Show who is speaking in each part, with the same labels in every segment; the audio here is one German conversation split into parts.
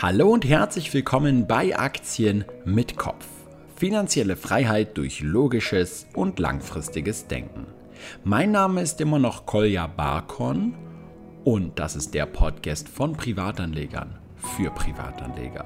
Speaker 1: Hallo und herzlich willkommen bei Aktien mit Kopf. Finanzielle Freiheit durch logisches und langfristiges Denken. Mein Name ist immer noch Kolja Barkon und das ist der Podcast von Privatanlegern für Privatanleger.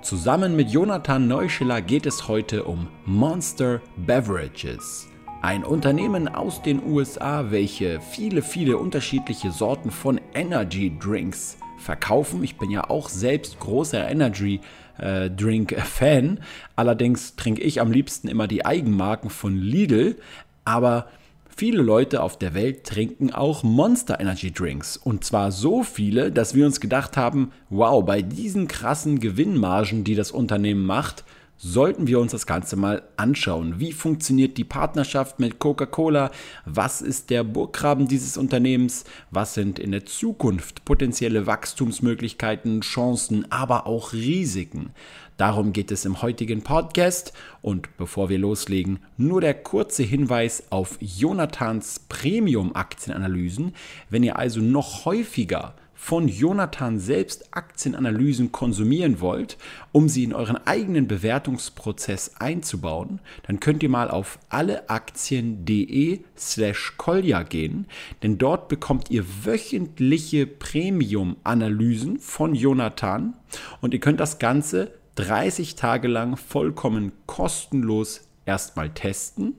Speaker 1: Zusammen mit Jonathan Neuschiller geht es heute um Monster Beverages. Ein Unternehmen aus den USA, welche viele, viele unterschiedliche Sorten von Energy Drinks verkaufen. Ich bin ja auch selbst großer Energy äh, Drink Fan. Allerdings trinke ich am liebsten immer die Eigenmarken von Lidl. Aber viele Leute auf der Welt trinken auch Monster Energy Drinks. Und zwar so viele, dass wir uns gedacht haben, wow, bei diesen krassen Gewinnmargen, die das Unternehmen macht, sollten wir uns das Ganze mal anschauen. Wie funktioniert die Partnerschaft mit Coca-Cola? Was ist der Burggraben dieses Unternehmens? Was sind in der Zukunft potenzielle Wachstumsmöglichkeiten, Chancen, aber auch Risiken? Darum geht es im heutigen Podcast. Und bevor wir loslegen, nur der kurze Hinweis auf Jonathans Premium-Aktienanalysen. Wenn ihr also noch häufiger von Jonathan selbst Aktienanalysen konsumieren wollt, um sie in euren eigenen Bewertungsprozess einzubauen, dann könnt ihr mal auf alleaktien.de slash kolja gehen, denn dort bekommt ihr wöchentliche Premium-Analysen von Jonathan und ihr könnt das Ganze 30 Tage lang vollkommen kostenlos erstmal testen.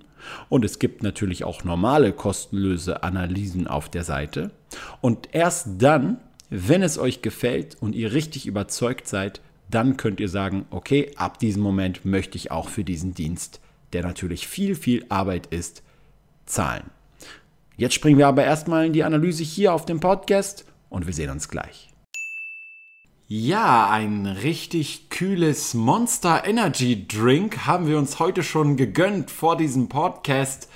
Speaker 1: Und es gibt natürlich auch normale kostenlose Analysen auf der Seite. Und erst dann wenn es euch gefällt und ihr richtig überzeugt seid, dann könnt ihr sagen, okay, ab diesem Moment möchte ich auch für diesen Dienst, der natürlich viel, viel Arbeit ist, zahlen. Jetzt springen wir aber erstmal in die Analyse hier auf dem Podcast und wir sehen uns gleich. Ja, ein richtig kühles Monster Energy Drink haben wir uns heute schon gegönnt vor diesem Podcast.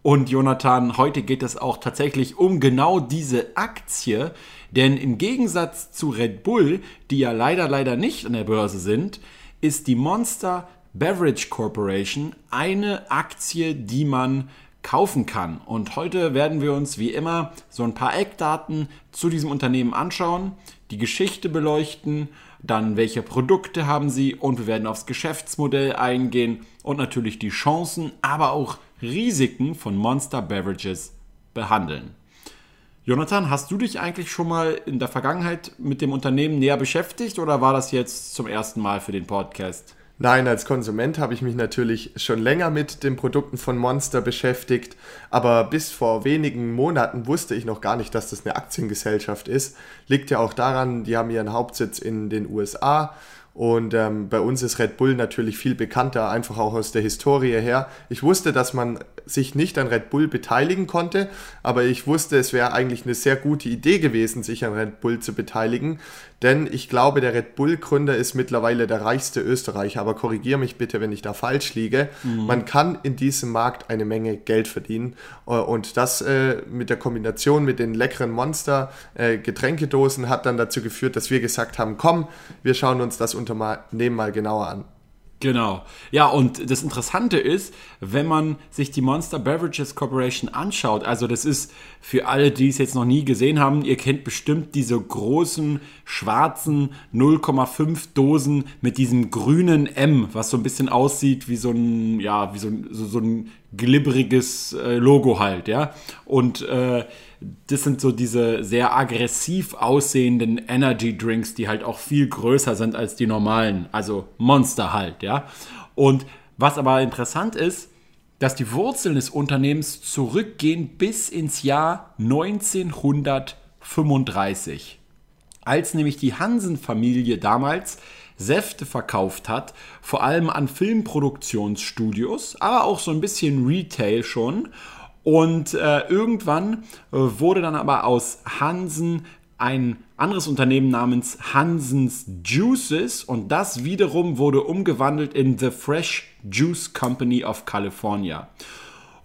Speaker 1: Und Jonathan, heute geht es auch tatsächlich um genau diese Aktie, denn im Gegensatz zu Red Bull, die ja leider, leider nicht an der Börse sind, ist die Monster Beverage Corporation eine Aktie, die man kaufen kann. Und heute werden wir uns wie immer so ein paar Eckdaten zu diesem Unternehmen anschauen, die Geschichte beleuchten, dann welche Produkte haben sie und wir werden aufs Geschäftsmodell eingehen und natürlich die Chancen, aber auch Risiken von Monster Beverages behandeln. Jonathan, hast du dich eigentlich schon mal in der Vergangenheit mit dem Unternehmen näher beschäftigt oder war das jetzt zum ersten Mal für den Podcast?
Speaker 2: Nein, als Konsument habe ich mich natürlich schon länger mit den Produkten von Monster beschäftigt, aber bis vor wenigen Monaten wusste ich noch gar nicht, dass das eine Aktiengesellschaft ist. Liegt ja auch daran, die haben ihren Hauptsitz in den USA und ähm, bei uns ist Red Bull natürlich viel bekannter, einfach auch aus der Historie her. Ich wusste, dass man sich nicht an Red Bull beteiligen konnte, aber ich wusste, es wäre eigentlich eine sehr gute Idee gewesen, sich an Red Bull zu beteiligen, denn ich glaube, der Red Bull-Gründer ist mittlerweile der reichste Österreicher, aber korrigiere mich bitte, wenn ich da falsch liege. Mhm. Man kann in diesem Markt eine Menge Geld verdienen äh, und das äh, mit der Kombination mit den leckeren Monster-Getränkedosen äh, hat dann dazu geführt, dass wir gesagt haben, komm, wir schauen uns das Unternehmen mal genauer an.
Speaker 1: Genau. Ja, und das Interessante ist, wenn man sich die Monster Beverages Corporation anschaut, also das ist für alle, die es jetzt noch nie gesehen haben, ihr kennt bestimmt diese großen schwarzen 0,5 Dosen mit diesem grünen M, was so ein bisschen aussieht wie so ein, ja, wie so, so, so ein glibberiges äh, Logo halt, ja. Und äh, das sind so diese sehr aggressiv aussehenden Energy Drinks, die halt auch viel größer sind als die normalen, also Monster halt, ja. Und was aber interessant ist, dass die Wurzeln des Unternehmens zurückgehen bis ins Jahr 1935, als nämlich die Hansen-Familie damals Säfte verkauft hat, vor allem an Filmproduktionsstudios, aber auch so ein bisschen Retail schon und äh, irgendwann äh, wurde dann aber aus Hansen ein anderes Unternehmen namens Hansens Juices und das wiederum wurde umgewandelt in The Fresh Juice Company of California.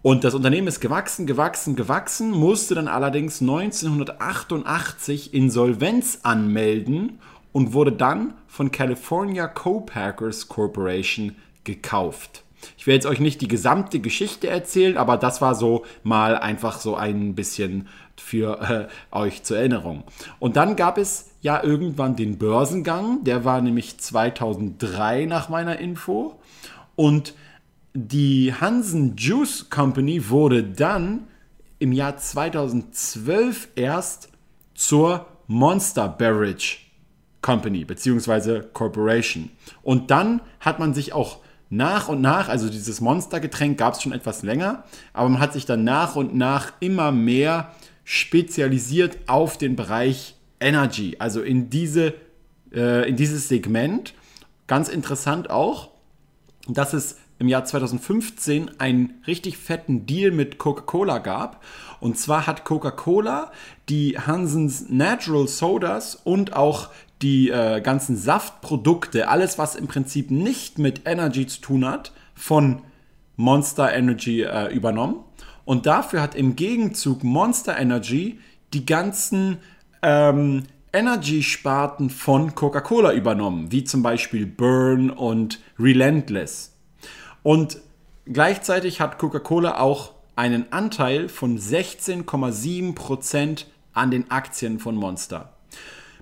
Speaker 1: Und das Unternehmen ist gewachsen, gewachsen, gewachsen, musste dann allerdings 1988 Insolvenz anmelden und wurde dann von California Co-Packers Corporation gekauft. Ich werde jetzt euch nicht die gesamte Geschichte erzählen, aber das war so mal einfach so ein bisschen für äh, euch zur Erinnerung. Und dann gab es ja irgendwann den Börsengang, der war nämlich 2003 nach meiner Info. Und die Hansen Juice Company wurde dann im Jahr 2012 erst zur Monster Beverage Company bzw. Corporation. Und dann hat man sich auch nach und nach, also dieses Monstergetränk gab es schon etwas länger, aber man hat sich dann nach und nach immer mehr spezialisiert auf den Bereich Energy, also in, diese, äh, in dieses Segment. Ganz interessant auch, dass es im Jahr 2015 einen richtig fetten Deal mit Coca-Cola gab. Und zwar hat Coca-Cola die Hansens Natural Sodas und auch die äh, ganzen Saftprodukte, alles was im Prinzip nicht mit Energy zu tun hat, von Monster Energy äh, übernommen. Und dafür hat im Gegenzug Monster Energy die ganzen ähm, Energy-Sparten von Coca-Cola übernommen, wie zum Beispiel Burn und Relentless. Und gleichzeitig hat Coca-Cola auch einen Anteil von 16,7% an den Aktien von Monster.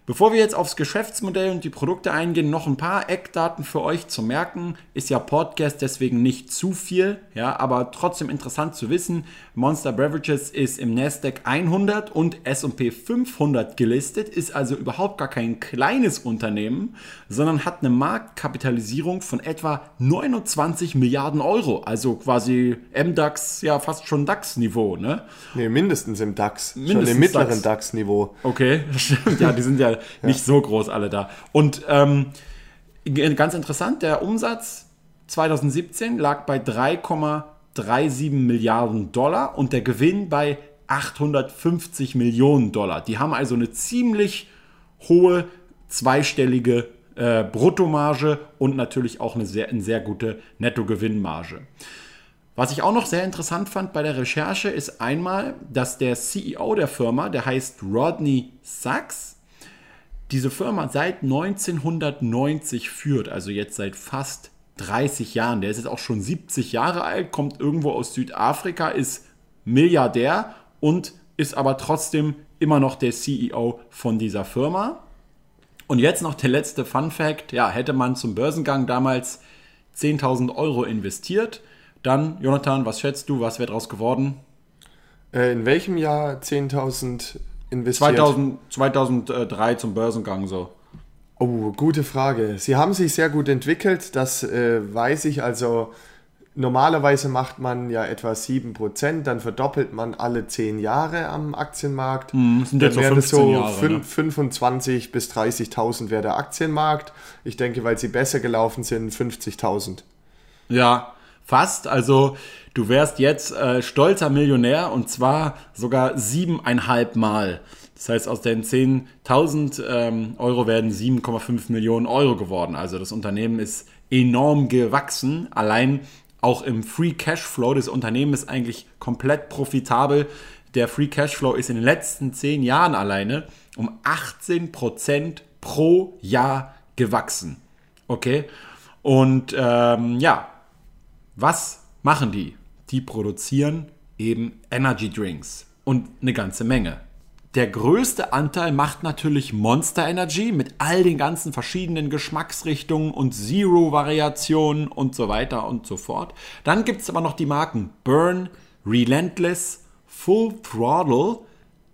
Speaker 1: Bevor wir jetzt aufs Geschäftsmodell und die Produkte eingehen, noch ein paar Eckdaten für euch zu merken. Ist ja Podcast, deswegen nicht zu viel, ja, aber trotzdem interessant zu wissen. Monster Beverages ist im Nasdaq 100 und S&P 500 gelistet, ist also überhaupt gar kein kleines Unternehmen, sondern hat eine Marktkapitalisierung von etwa 29 Milliarden Euro, also quasi MDAX, ja fast schon DAX-Niveau, ne?
Speaker 2: Nee, mindestens im DAX, mindestens schon im mittleren DAX-Niveau.
Speaker 1: DAX okay, ja, die sind ja nicht so groß alle da. Und ähm, ganz interessant, der Umsatz 2017 lag bei 3,37 Milliarden Dollar und der Gewinn bei 850 Millionen Dollar. Die haben also eine ziemlich hohe zweistellige äh, Bruttomarge und natürlich auch eine sehr, eine sehr gute Nettogewinnmarge. Was ich auch noch sehr interessant fand bei der Recherche ist einmal, dass der CEO der Firma, der heißt Rodney Sachs, diese Firma seit 1990 führt, also jetzt seit fast 30 Jahren. Der ist jetzt auch schon 70 Jahre alt, kommt irgendwo aus Südafrika, ist Milliardär und ist aber trotzdem immer noch der CEO von dieser Firma. Und jetzt noch der letzte Fun Fact. Ja, hätte man zum Börsengang damals 10.000 Euro investiert, dann, Jonathan, was schätzt du, was wäre daraus geworden?
Speaker 2: Äh, in welchem Jahr 10.000
Speaker 1: investiert? 2000, 2003 zum Börsengang so.
Speaker 2: Oh, gute Frage. Sie haben sich sehr gut entwickelt, das äh, weiß ich. Also normalerweise macht man ja etwa 7%, dann verdoppelt man alle 10 Jahre am Aktienmarkt.
Speaker 1: Mm, sind jetzt dann wäre das so Jahre,
Speaker 2: 5, ne? 25 bis 30.000 wäre der Aktienmarkt. Ich denke, weil sie besser gelaufen sind, 50.000.
Speaker 1: Ja, fast. Also du wärst jetzt äh, stolzer Millionär und zwar sogar siebeneinhalb Mal. Das heißt, aus den 10.000 ähm, Euro werden 7,5 Millionen Euro geworden. Also das Unternehmen ist enorm gewachsen. Allein auch im Free Cashflow des Unternehmens ist eigentlich komplett profitabel. Der Free Cashflow ist in den letzten 10 Jahren alleine um 18% pro Jahr gewachsen. Okay? Und ähm, ja, was machen die? Die produzieren eben Energy Drinks und eine ganze Menge. Der größte Anteil macht natürlich Monster Energy mit all den ganzen verschiedenen Geschmacksrichtungen und Zero-Variationen und so weiter und so fort. Dann gibt es aber noch die Marken Burn, Relentless, Full Throttle,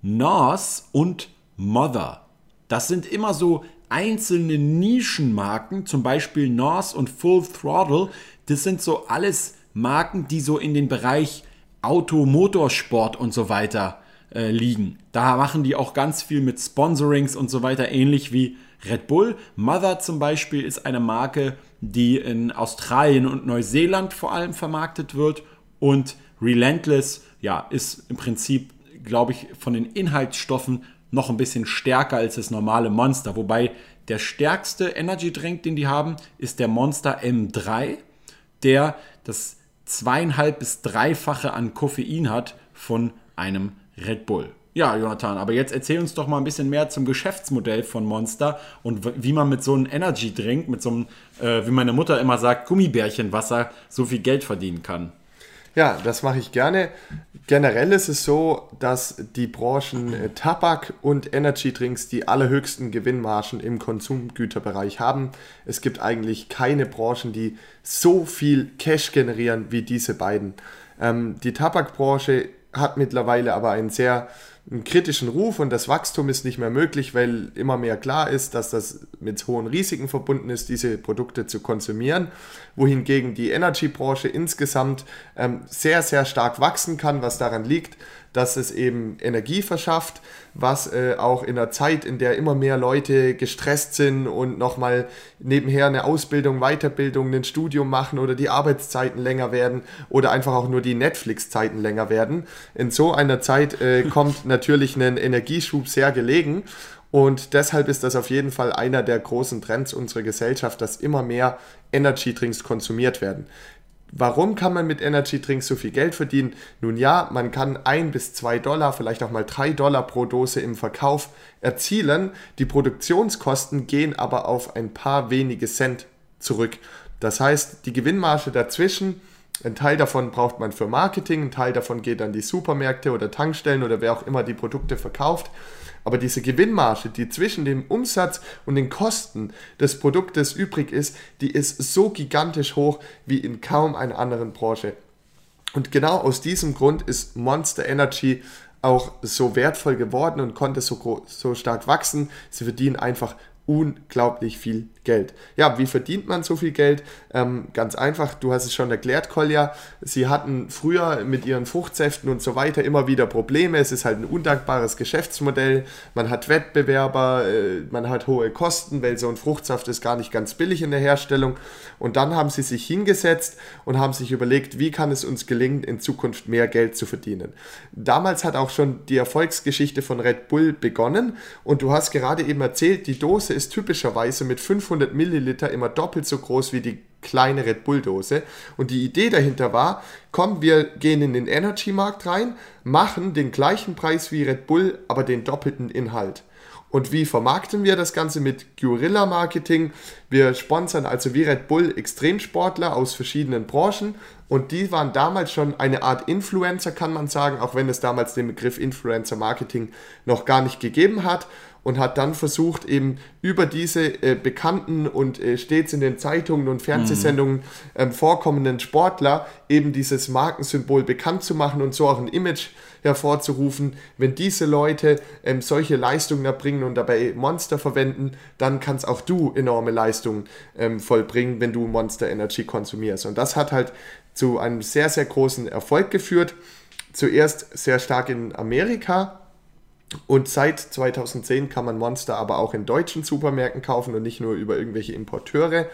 Speaker 1: NOS und Mother. Das sind immer so einzelne Nischenmarken, zum Beispiel NOS und Full Throttle, das sind so alles Marken, die so in den Bereich Auto, Motorsport und so weiter äh, liegen. Da machen die auch ganz viel mit Sponsorings und so weiter, ähnlich wie Red Bull. Mother zum Beispiel ist eine Marke, die in Australien und Neuseeland vor allem vermarktet wird. Und Relentless, ja, ist im Prinzip, glaube ich, von den Inhaltsstoffen noch ein bisschen stärker als das normale Monster. Wobei der stärkste Energy Drink, den die haben, ist der Monster M3 der das zweieinhalb bis dreifache an Koffein hat von einem Red Bull. Ja, Jonathan, aber jetzt erzähl uns doch mal ein bisschen mehr zum Geschäftsmodell von Monster und wie man mit so einem Energy-Drink, mit so einem, äh, wie meine Mutter immer sagt, Gummibärchenwasser so viel Geld verdienen kann.
Speaker 2: Ja, das mache ich gerne. Generell ist es so, dass die Branchen äh, Tabak und Energy Drinks die allerhöchsten Gewinnmargen im Konsumgüterbereich haben. Es gibt eigentlich keine Branchen, die so viel Cash generieren wie diese beiden. Ähm, die Tabakbranche hat mittlerweile aber einen sehr einen kritischen Ruf und das Wachstum ist nicht mehr möglich, weil immer mehr klar ist, dass das mit hohen Risiken verbunden ist, diese Produkte zu konsumieren, wohingegen die Energy-Branche insgesamt ähm, sehr, sehr stark wachsen kann, was daran liegt, dass es eben Energie verschafft, was äh, auch in der Zeit, in der immer mehr Leute gestresst sind und nochmal nebenher eine Ausbildung, Weiterbildung, ein Studium machen oder die Arbeitszeiten länger werden oder einfach auch nur die Netflix-Zeiten länger werden. In so einer Zeit äh, kommt natürlich ein Energieschub sehr gelegen und deshalb ist das auf jeden Fall einer der großen Trends unserer Gesellschaft, dass immer mehr Energy Drinks konsumiert werden. Warum kann man mit Energy Drinks so viel Geld verdienen? Nun ja, man kann ein bis zwei Dollar, vielleicht auch mal drei Dollar pro Dose im Verkauf erzielen. Die Produktionskosten gehen aber auf ein paar wenige Cent zurück. Das heißt, die Gewinnmarge dazwischen, ein Teil davon braucht man für Marketing, ein Teil davon geht an die Supermärkte oder Tankstellen oder wer auch immer die Produkte verkauft. Aber diese Gewinnmarge, die zwischen dem Umsatz und den Kosten des Produktes übrig ist, die ist so gigantisch hoch wie in kaum einer anderen Branche. Und genau aus diesem Grund ist Monster Energy auch so wertvoll geworden und konnte so, so stark wachsen. Sie verdienen einfach unglaublich viel Geld. Ja, wie verdient man so viel Geld? Ähm, ganz einfach, du hast es schon erklärt, Kolja. Sie hatten früher mit ihren Fruchtsäften und so weiter immer wieder Probleme. Es ist halt ein undankbares Geschäftsmodell. Man hat Wettbewerber, äh, man hat hohe Kosten, weil so ein Fruchtsaft ist gar nicht ganz billig in der Herstellung. Und dann haben sie sich hingesetzt und haben sich überlegt, wie kann es uns gelingen, in Zukunft mehr Geld zu verdienen. Damals hat auch schon die Erfolgsgeschichte von Red Bull begonnen. Und du hast gerade eben erzählt, die Dose ist typischerweise mit 500 500 Milliliter immer doppelt so groß wie die kleine Red Bull Dose. Und die Idee dahinter war, komm, wir gehen in den Energy Markt rein, machen den gleichen Preis wie Red Bull, aber den doppelten Inhalt. Und wie vermarkten wir das Ganze mit Guerilla Marketing? Wir sponsern also wie Red Bull Extremsportler aus verschiedenen Branchen und die waren damals schon eine Art Influencer, kann man sagen, auch wenn es damals den Begriff Influencer Marketing noch gar nicht gegeben hat und hat dann versucht, eben über diese äh, bekannten und äh, stets in den Zeitungen und Fernsehsendungen ähm, vorkommenden Sportler eben dieses Markensymbol bekannt zu machen und so auch ein Image hervorzurufen. Wenn diese Leute ähm, solche Leistungen erbringen und dabei Monster verwenden, dann kannst auch du enorme Leistungen ähm, vollbringen, wenn du Monster Energy konsumierst. Und das hat halt zu einem sehr, sehr großen Erfolg geführt. Zuerst sehr stark in Amerika, und seit 2010 kann man Monster aber auch in deutschen Supermärkten kaufen und nicht nur über irgendwelche Importeure.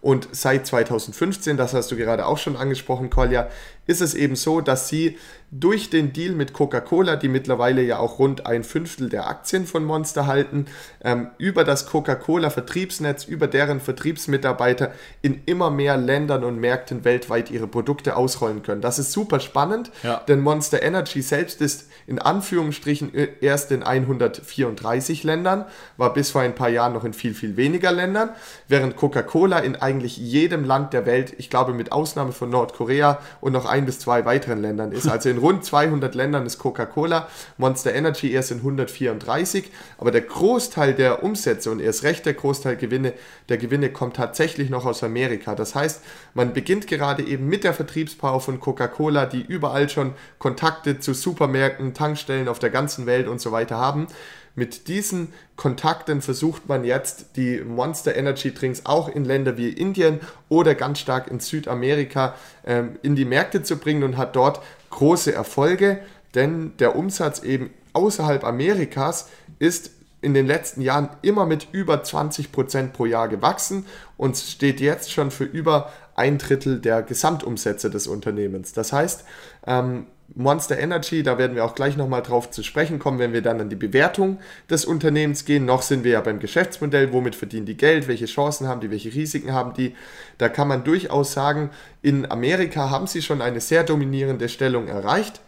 Speaker 2: Und seit 2015, das hast du gerade auch schon angesprochen, Kolja, ist es eben so, dass sie durch den Deal mit Coca-Cola, die mittlerweile ja auch rund ein Fünftel der Aktien von Monster halten, ähm, über das Coca-Cola-Vertriebsnetz, über deren Vertriebsmitarbeiter in immer mehr Ländern und Märkten weltweit ihre Produkte ausrollen können. Das ist super spannend, ja. denn Monster Energy selbst ist in Anführungsstrichen erst in 134 Ländern, war bis vor ein paar Jahren noch in viel, viel weniger Ländern, während Coca-Cola in eigentlich jedem Land der Welt, ich glaube mit Ausnahme von Nordkorea und noch ein bis zwei weiteren Ländern ist. Also in rund 200 Ländern ist Coca-Cola, Monster Energy erst in 134, aber der Großteil der Umsätze und erst recht der Großteil Gewinne, der Gewinne kommt tatsächlich noch aus Amerika. Das heißt, man beginnt gerade eben mit der Vertriebspower von Coca-Cola, die überall schon Kontakte zu Supermärkten, Tankstellen auf der ganzen Welt und so weiter haben. Mit diesen Kontakten versucht man jetzt die Monster Energy Drinks auch in Länder wie Indien oder ganz stark in Südamerika ähm, in die Märkte zu bringen und hat dort große Erfolge, denn der Umsatz eben außerhalb Amerikas ist in den letzten Jahren immer mit über 20% pro Jahr gewachsen und steht jetzt schon für über ein Drittel der Gesamtumsätze des Unternehmens. Das heißt, ähm, Monster Energy, da werden wir auch gleich nochmal drauf zu sprechen kommen, wenn wir dann an die Bewertung des Unternehmens gehen. Noch sind wir ja beim Geschäftsmodell, womit verdienen die Geld, welche Chancen haben die, welche Risiken haben die. Da kann man durchaus sagen, in Amerika haben sie schon eine sehr dominierende Stellung erreicht.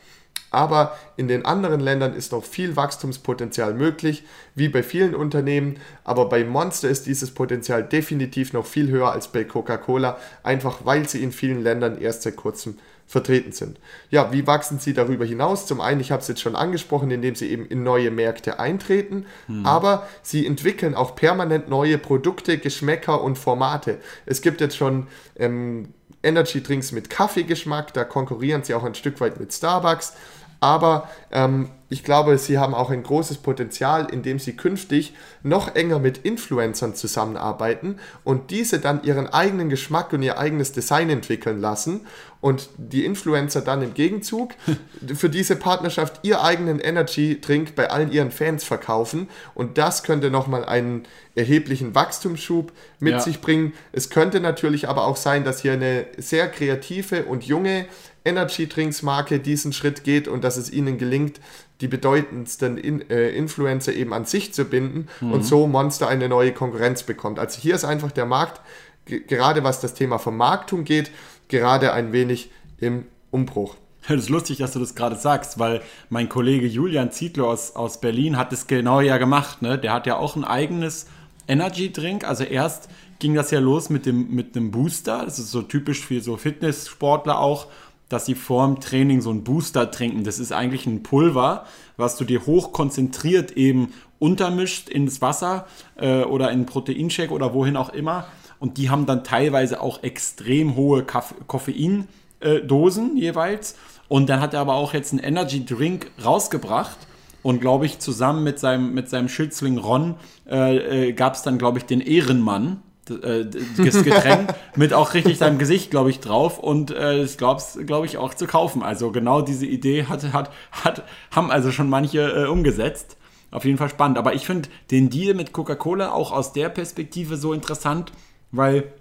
Speaker 2: Aber in den anderen Ländern ist noch viel Wachstumspotenzial möglich, wie bei vielen Unternehmen. Aber bei Monster ist dieses Potenzial definitiv noch viel höher als bei Coca-Cola, einfach weil sie in vielen Ländern erst seit kurzem vertreten sind. Ja, wie wachsen sie darüber hinaus? Zum einen, ich habe es jetzt schon angesprochen, indem sie eben in neue Märkte eintreten, hm. aber sie entwickeln auch permanent neue Produkte, Geschmäcker und Formate. Es gibt jetzt schon ähm, Energy Drinks mit Kaffeegeschmack, da konkurrieren sie auch ein Stück weit mit Starbucks. Aber ähm, ich glaube, sie haben auch ein großes Potenzial, indem sie künftig noch enger mit Influencern zusammenarbeiten und diese dann ihren eigenen Geschmack und ihr eigenes Design entwickeln lassen und die Influencer dann im Gegenzug für diese Partnerschaft ihr eigenen Energy Drink bei allen ihren Fans verkaufen und das könnte nochmal einen erheblichen Wachstumsschub mit ja. sich bringen. Es könnte natürlich aber auch sein, dass hier eine sehr kreative und junge Energy Drinks Marke diesen Schritt geht und dass es ihnen gelingt, die bedeutendsten In äh, Influencer eben an sich zu binden mhm. und so Monster eine neue Konkurrenz bekommt. Also hier ist einfach der Markt, gerade was das Thema Vermarktung geht, gerade ein wenig im Umbruch.
Speaker 1: Das ist lustig, dass du das gerade sagst, weil mein Kollege Julian Zietlow aus, aus Berlin hat das genau ja gemacht. Ne? Der hat ja auch ein eigenes Energy Drink. Also erst ging das ja los mit dem, mit dem Booster. Das ist so typisch für so Fitnesssportler auch dass sie vorm Training so einen Booster trinken. Das ist eigentlich ein Pulver, was du dir hochkonzentriert eben untermischt ins Wasser äh, oder in Proteinshake oder wohin auch immer. Und die haben dann teilweise auch extrem hohe Koffeindosen äh, jeweils. Und dann hat er aber auch jetzt einen Energy Drink rausgebracht. Und glaube ich, zusammen mit seinem, mit seinem Schützling Ron äh, äh gab es dann, glaube ich, den Ehrenmann das Getränk mit auch richtig seinem Gesicht, glaube ich, drauf und äh, das glaub's, glaube ich, auch zu kaufen. Also genau diese Idee hat, hat, hat, haben also schon manche äh, umgesetzt. Auf jeden Fall spannend. Aber ich finde den Deal mit Coca-Cola auch aus der Perspektive so interessant, weil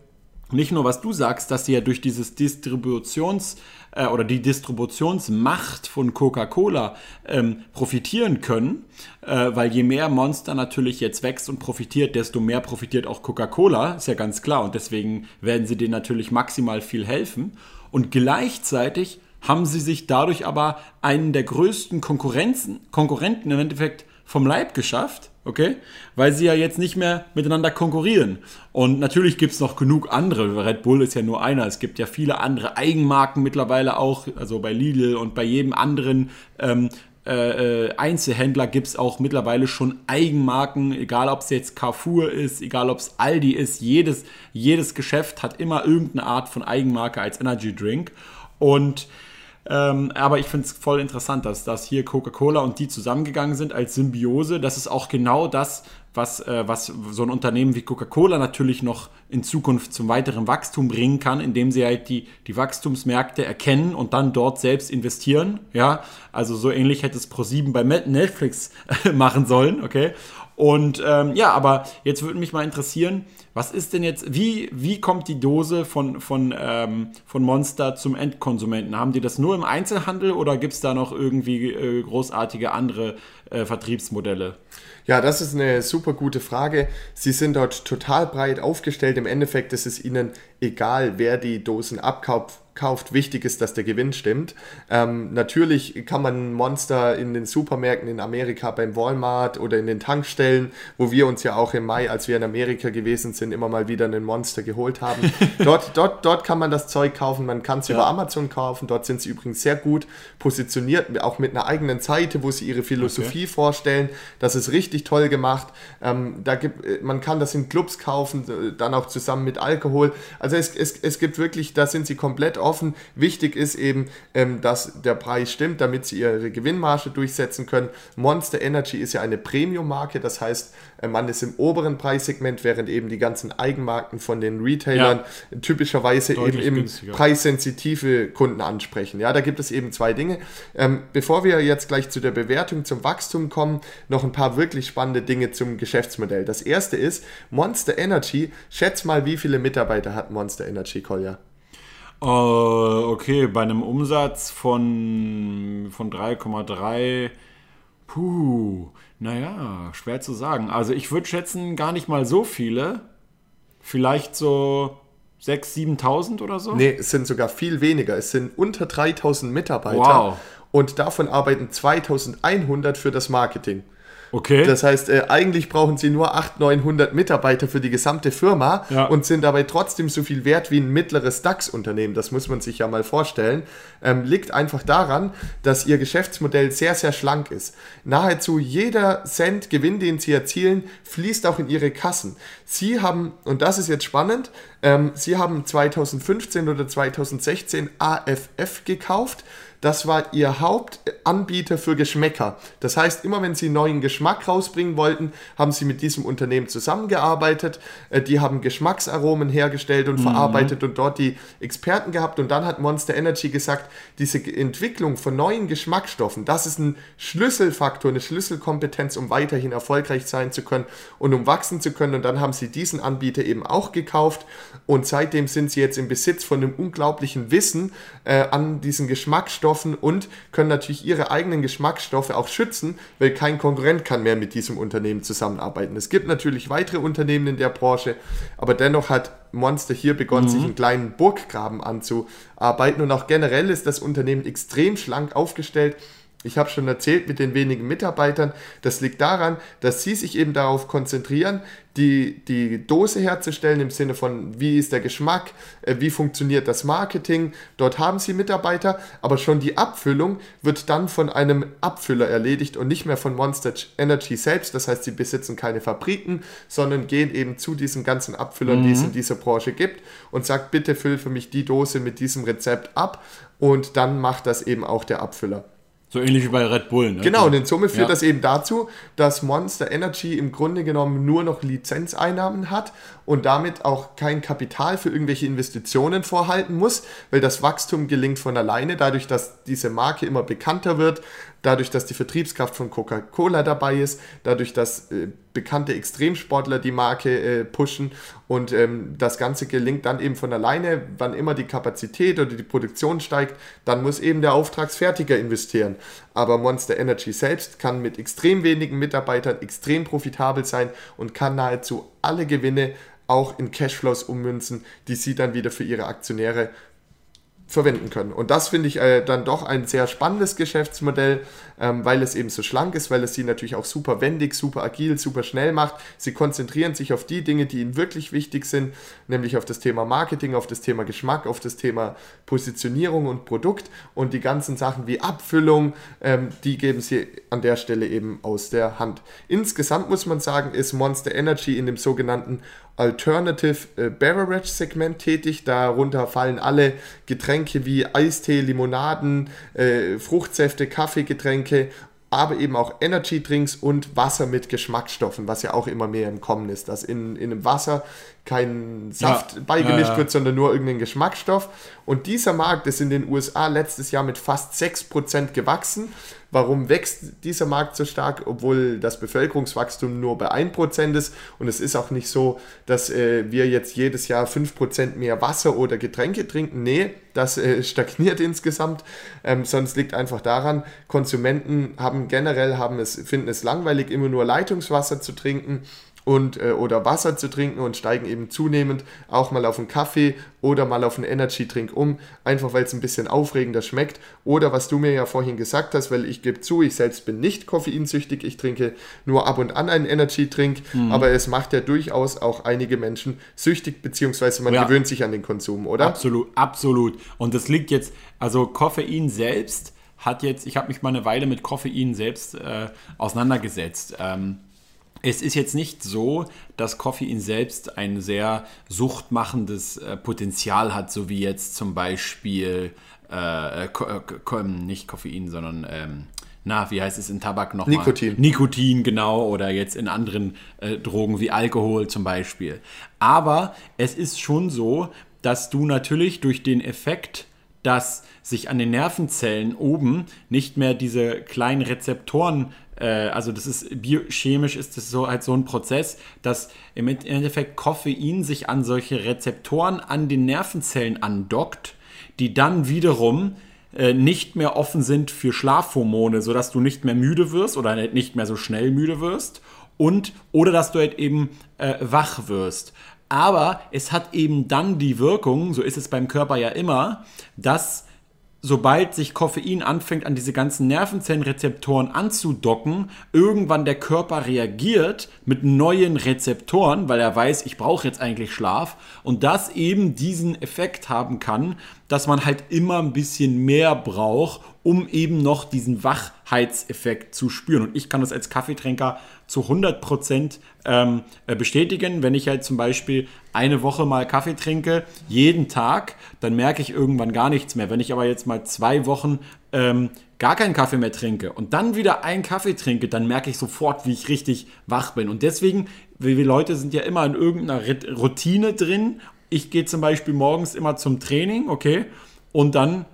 Speaker 1: nicht nur, was du sagst, dass sie ja durch dieses Distributions- äh, oder die Distributionsmacht von Coca-Cola ähm, profitieren können, äh, weil je mehr Monster natürlich jetzt wächst und profitiert, desto mehr profitiert auch Coca-Cola, ist ja ganz klar. Und deswegen werden sie denen natürlich maximal viel helfen. Und gleichzeitig haben sie sich dadurch aber einen der größten Konkurrenzen, Konkurrenten im Endeffekt vom Leib geschafft, okay? Weil sie ja jetzt nicht mehr miteinander konkurrieren. Und natürlich gibt es noch genug andere. Red Bull ist ja nur einer. Es gibt ja viele andere Eigenmarken mittlerweile auch, also bei Lidl und bei jedem anderen ähm, äh, äh Einzelhändler gibt es auch mittlerweile schon Eigenmarken, egal ob es jetzt Carrefour ist, egal ob es Aldi ist, jedes, jedes Geschäft hat immer irgendeine Art von Eigenmarke als Energy Drink. Und ähm, aber ich finde es voll interessant, dass, dass hier Coca-Cola und die zusammengegangen sind als Symbiose. Das ist auch genau das, was, äh, was so ein Unternehmen wie Coca-Cola natürlich noch in Zukunft zum weiteren Wachstum bringen kann, indem sie halt die, die Wachstumsmärkte erkennen und dann dort selbst investieren. Ja, also so ähnlich hätte es Pro7 bei Netflix machen sollen, okay? Und ähm, ja, aber jetzt würde mich mal interessieren, was ist denn jetzt, wie, wie kommt die Dose von, von, ähm, von Monster zum Endkonsumenten? Haben die das nur im Einzelhandel oder gibt es da noch irgendwie äh, großartige andere äh, Vertriebsmodelle?
Speaker 2: Ja, das ist eine super gute Frage. Sie sind dort total breit aufgestellt. Im Endeffekt ist es ihnen egal, wer die Dosen abkauft kauft. Wichtig ist, dass der Gewinn stimmt. Ähm, natürlich kann man Monster in den Supermärkten in Amerika beim Walmart oder in den Tankstellen, wo wir uns ja auch im Mai, als wir in Amerika gewesen sind, immer mal wieder einen Monster geholt haben. dort, dort, dort kann man das Zeug kaufen. Man kann es ja. über Amazon kaufen. Dort sind sie übrigens sehr gut positioniert, auch mit einer eigenen Seite, wo sie ihre Philosophie okay. vorstellen. Das ist richtig toll gemacht. Ähm, da gibt, äh, man kann das in Clubs kaufen, äh, dann auch zusammen mit Alkohol. Also es, es, es gibt wirklich, da sind sie komplett offen. Wichtig ist eben, ähm, dass der Preis stimmt, damit sie ihre Gewinnmarge durchsetzen können. Monster Energy ist ja eine Premium-Marke, das heißt, äh, man ist im oberen Preissegment, während eben die ganzen Eigenmarken von den Retailern ja. typischerweise Deutlich eben im preissensitive Kunden ansprechen. Ja, da gibt es eben zwei Dinge. Ähm, bevor wir jetzt gleich zu der Bewertung zum Wachstum kommen, noch ein paar wirklich spannende Dinge zum Geschäftsmodell. Das erste ist Monster Energy. Schätz mal, wie viele Mitarbeiter hat Monster Energy, Kolja?
Speaker 1: Uh, okay, bei einem Umsatz von, von 3,3, puh, naja, schwer zu sagen. Also ich würde schätzen, gar nicht mal so viele. Vielleicht so 6.000, 7.000 oder so?
Speaker 2: Nee, es sind sogar viel weniger. Es sind unter 3.000 Mitarbeiter.
Speaker 1: Wow.
Speaker 2: Und davon arbeiten 2.100 für das Marketing. Okay. Das heißt, äh, eigentlich brauchen sie nur 800, 900 Mitarbeiter für die gesamte Firma ja. und sind dabei trotzdem so viel wert wie ein mittleres DAX-Unternehmen. Das muss man sich ja mal vorstellen. Ähm, liegt einfach daran, dass ihr Geschäftsmodell sehr, sehr schlank ist. Nahezu jeder Cent Gewinn, den sie erzielen, fließt auch in ihre Kassen. Sie haben, und das ist jetzt spannend, ähm, sie haben 2015 oder 2016 AFF gekauft. Das war ihr Hauptanbieter für Geschmäcker. Das heißt, immer wenn sie neuen Geschmack rausbringen wollten, haben sie mit diesem Unternehmen zusammengearbeitet. Äh, die haben Geschmacksaromen hergestellt und mhm. verarbeitet und dort die Experten gehabt. Und dann hat Monster Energy gesagt, diese Entwicklung von neuen Geschmacksstoffen, das ist ein Schlüsselfaktor, eine Schlüsselkompetenz, um weiterhin erfolgreich sein zu können und um wachsen zu können. Und dann haben sie diesen Anbieter eben auch gekauft. Und seitdem sind sie jetzt im Besitz von einem unglaublichen Wissen äh, an diesen Geschmacksstoffen Geschmacksstoffen und können natürlich ihre eigenen Geschmacksstoffe auch schützen, weil kein Konkurrent kann mehr mit diesem Unternehmen zusammenarbeiten. Es gibt natürlich weitere Unternehmen in der Branche, aber dennoch hat Monster hier begonnen, mhm. sich einen kleinen Burggraben anzuarbeiten und auch generell ist das Unternehmen extrem schlank aufgestellt. Ich habe schon erzählt mit den wenigen Mitarbeitern, das liegt daran, dass sie sich eben darauf konzentrieren, die, die Dose herzustellen im Sinne von, wie ist der Geschmack, äh, wie funktioniert das Marketing. Dort haben sie Mitarbeiter, aber schon die Abfüllung wird dann von einem Abfüller erledigt und nicht mehr von Monster Energy selbst. Das heißt, sie besitzen keine Fabriken, sondern gehen eben zu diesen ganzen Abfüllern, mhm. die es in dieser Branche gibt und sagt, bitte füll für mich die Dose mit diesem Rezept ab und dann macht das eben auch der Abfüller.
Speaker 1: So ähnlich wie bei Red Bull.
Speaker 2: Ne? Genau, und in Summe führt ja. das eben dazu, dass Monster Energy im Grunde genommen nur noch Lizenzeinnahmen hat und damit auch kein Kapital für irgendwelche Investitionen vorhalten muss, weil das Wachstum gelingt von alleine, dadurch, dass diese Marke immer bekannter wird, dadurch, dass die Vertriebskraft von Coca-Cola dabei ist, dadurch, dass äh, bekannte Extremsportler die Marke äh, pushen und ähm, das Ganze gelingt dann eben von alleine, wann immer die Kapazität oder die Produktion steigt, dann muss eben der Auftragsfertiger investieren. Aber Monster Energy selbst kann mit extrem wenigen Mitarbeitern extrem profitabel sein und kann nahezu alle Gewinne auch in Cashflows ummünzen, die sie dann wieder für ihre Aktionäre verwenden können. Und das finde ich äh, dann doch ein sehr spannendes Geschäftsmodell, ähm, weil es eben so schlank ist, weil es sie natürlich auch super wendig, super agil, super schnell macht. Sie konzentrieren sich auf die Dinge, die ihnen wirklich wichtig sind, nämlich auf das Thema Marketing, auf das Thema Geschmack, auf das Thema Positionierung und Produkt und die ganzen Sachen wie Abfüllung, ähm, die geben sie an der Stelle eben aus der Hand. Insgesamt muss man sagen, ist Monster Energy in dem sogenannten Alternative äh, Beverage Segment tätig. Darunter fallen alle Getränke wie Eistee, Limonaden, äh, Fruchtsäfte, Kaffeegetränke, aber eben auch Energy Drinks und Wasser mit Geschmacksstoffen, was ja auch immer mehr im Kommen ist, dass in, in einem Wasser kein Saft ja, beigemischt ja, wird, sondern nur irgendein Geschmacksstoff. Und dieser Markt ist in den USA letztes Jahr mit fast 6% gewachsen. Warum wächst dieser Markt so stark, obwohl das Bevölkerungswachstum nur bei 1% ist? Und es ist auch nicht so, dass äh, wir jetzt jedes Jahr 5% mehr Wasser oder Getränke trinken. Nee, das äh, stagniert insgesamt, ähm, sondern liegt einfach daran, Konsumenten haben generell haben es, finden es langweilig, immer nur Leitungswasser zu trinken und äh, oder Wasser zu trinken und steigen eben zunehmend auch mal auf einen Kaffee oder mal auf einen Energy Drink um, einfach weil es ein bisschen aufregender schmeckt oder was du mir ja vorhin gesagt hast, weil ich gebe zu, ich selbst bin nicht koffeinsüchtig, ich trinke nur ab und an einen Energy Drink, mhm. aber es macht ja durchaus auch einige Menschen süchtig beziehungsweise man ja. gewöhnt sich an den Konsum, oder?
Speaker 1: Absolut, absolut. Und das liegt jetzt, also Koffein selbst hat jetzt, ich habe mich mal eine Weile mit Koffein selbst äh, auseinandergesetzt. Ähm, es ist jetzt nicht so, dass Koffein selbst ein sehr suchtmachendes äh, Potenzial hat, so wie jetzt zum Beispiel äh, ko ko nicht Koffein, sondern ähm, na, wie heißt es in Tabak noch?
Speaker 2: Nikotin.
Speaker 1: Nikotin, genau, oder jetzt in anderen äh, Drogen wie Alkohol zum Beispiel. Aber es ist schon so, dass du natürlich durch den Effekt, dass sich an den Nervenzellen oben nicht mehr diese kleinen Rezeptoren äh, also das ist biochemisch ist das so halt so ein Prozess, dass im Endeffekt Koffein sich an solche Rezeptoren an den Nervenzellen andockt, die dann wiederum äh, nicht mehr offen sind für Schlafhormone, sodass du nicht mehr müde wirst oder nicht mehr so schnell müde wirst und oder dass du halt eben äh, wach wirst. Aber es hat eben dann die Wirkung, so ist es beim Körper ja immer, dass sobald sich Koffein anfängt, an diese ganzen Nervenzellenrezeptoren anzudocken, irgendwann der Körper reagiert mit neuen Rezeptoren, weil er weiß, ich brauche jetzt eigentlich Schlaf und das eben diesen Effekt haben kann, dass man halt immer ein bisschen mehr braucht, um eben noch diesen Wachheitseffekt zu spüren. Und ich kann das als Kaffeetrinker zu 100% ähm, äh, bestätigen. Wenn ich halt zum Beispiel eine Woche mal Kaffee trinke, jeden Tag, dann merke ich irgendwann gar nichts mehr. Wenn ich aber jetzt mal zwei Wochen ähm, gar keinen Kaffee mehr trinke und dann wieder einen Kaffee trinke, dann merke ich sofort, wie ich richtig wach bin. Und deswegen, wir Leute sind ja immer in irgendeiner Routine drin. Ich gehe zum Beispiel morgens immer zum Training, okay, und dann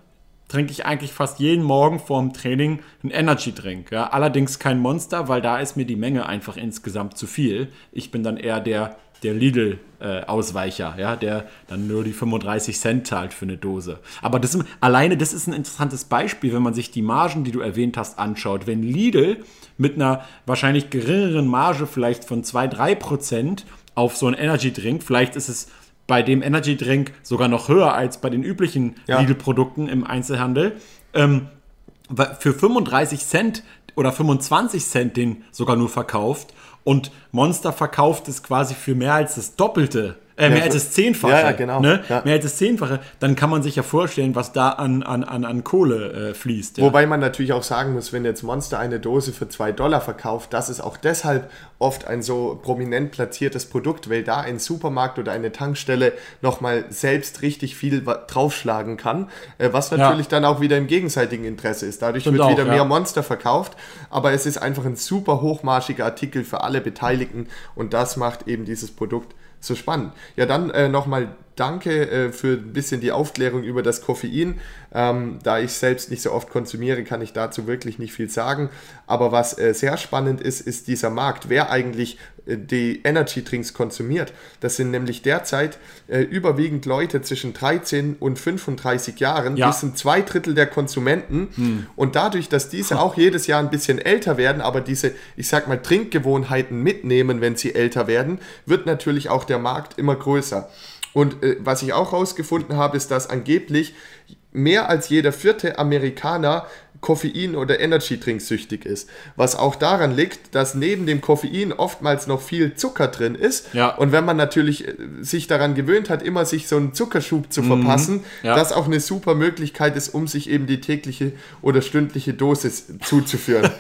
Speaker 1: trinke ich eigentlich fast jeden Morgen vor dem Training einen Energy Drink. Ja? Allerdings kein Monster, weil da ist mir die Menge einfach insgesamt zu viel. Ich bin dann eher der, der Lidl-Ausweicher, äh, ja? der dann nur die 35 Cent zahlt für eine Dose. Aber das alleine, das ist ein interessantes Beispiel, wenn man sich die Margen, die du erwähnt hast, anschaut. Wenn Lidl mit einer wahrscheinlich geringeren Marge, vielleicht von 2-3 Prozent, auf so einen Energy Drink, vielleicht ist es bei dem Energy Drink sogar noch höher als bei den üblichen ja. Lidl-Produkten im Einzelhandel. Ähm, für 35 Cent oder 25 Cent den sogar nur verkauft und Monster verkauft es quasi für mehr als das Doppelte äh, mehr als das Zehnfache. Ja, genau. Ne? Mehr als das Zehnfache. Dann kann man sich ja vorstellen, was da an, an, an, an Kohle äh, fließt.
Speaker 2: Wobei man natürlich auch sagen muss, wenn jetzt Monster eine Dose für zwei Dollar verkauft, das ist auch deshalb oft ein so prominent platziertes Produkt, weil da ein Supermarkt oder eine Tankstelle nochmal selbst richtig viel draufschlagen kann, äh, was natürlich dann auch wieder im gegenseitigen Interesse ist. Dadurch Stimmt wird auch, wieder mehr Monster verkauft, aber es ist einfach ein super hochmarschiger Artikel für alle Beteiligten und das macht eben dieses Produkt so spannend. Ja, dann äh, nochmal danke äh, für ein bisschen die Aufklärung über das Koffein. Ähm, da ich selbst nicht so oft konsumiere, kann ich dazu wirklich nicht viel sagen. Aber was äh, sehr spannend ist, ist dieser Markt. Wer eigentlich die Energy Drinks konsumiert. Das sind nämlich derzeit äh, überwiegend Leute zwischen 13 und 35 Jahren. Ja. Das sind zwei Drittel der Konsumenten. Hm. Und dadurch, dass diese auch jedes Jahr ein bisschen älter werden, aber diese, ich sag mal, Trinkgewohnheiten mitnehmen, wenn sie älter werden, wird natürlich auch der Markt immer größer. Und äh, was ich auch herausgefunden habe, ist, dass angeblich mehr als jeder vierte Amerikaner Koffein- oder Energy-Drink süchtig ist. Was auch daran liegt, dass neben dem Koffein oftmals noch viel Zucker drin ist. Ja. Und wenn man natürlich äh, sich daran gewöhnt hat, immer sich so einen Zuckerschub zu mhm. verpassen, ja. das auch eine super Möglichkeit ist, um sich eben die tägliche oder stündliche Dosis zuzuführen.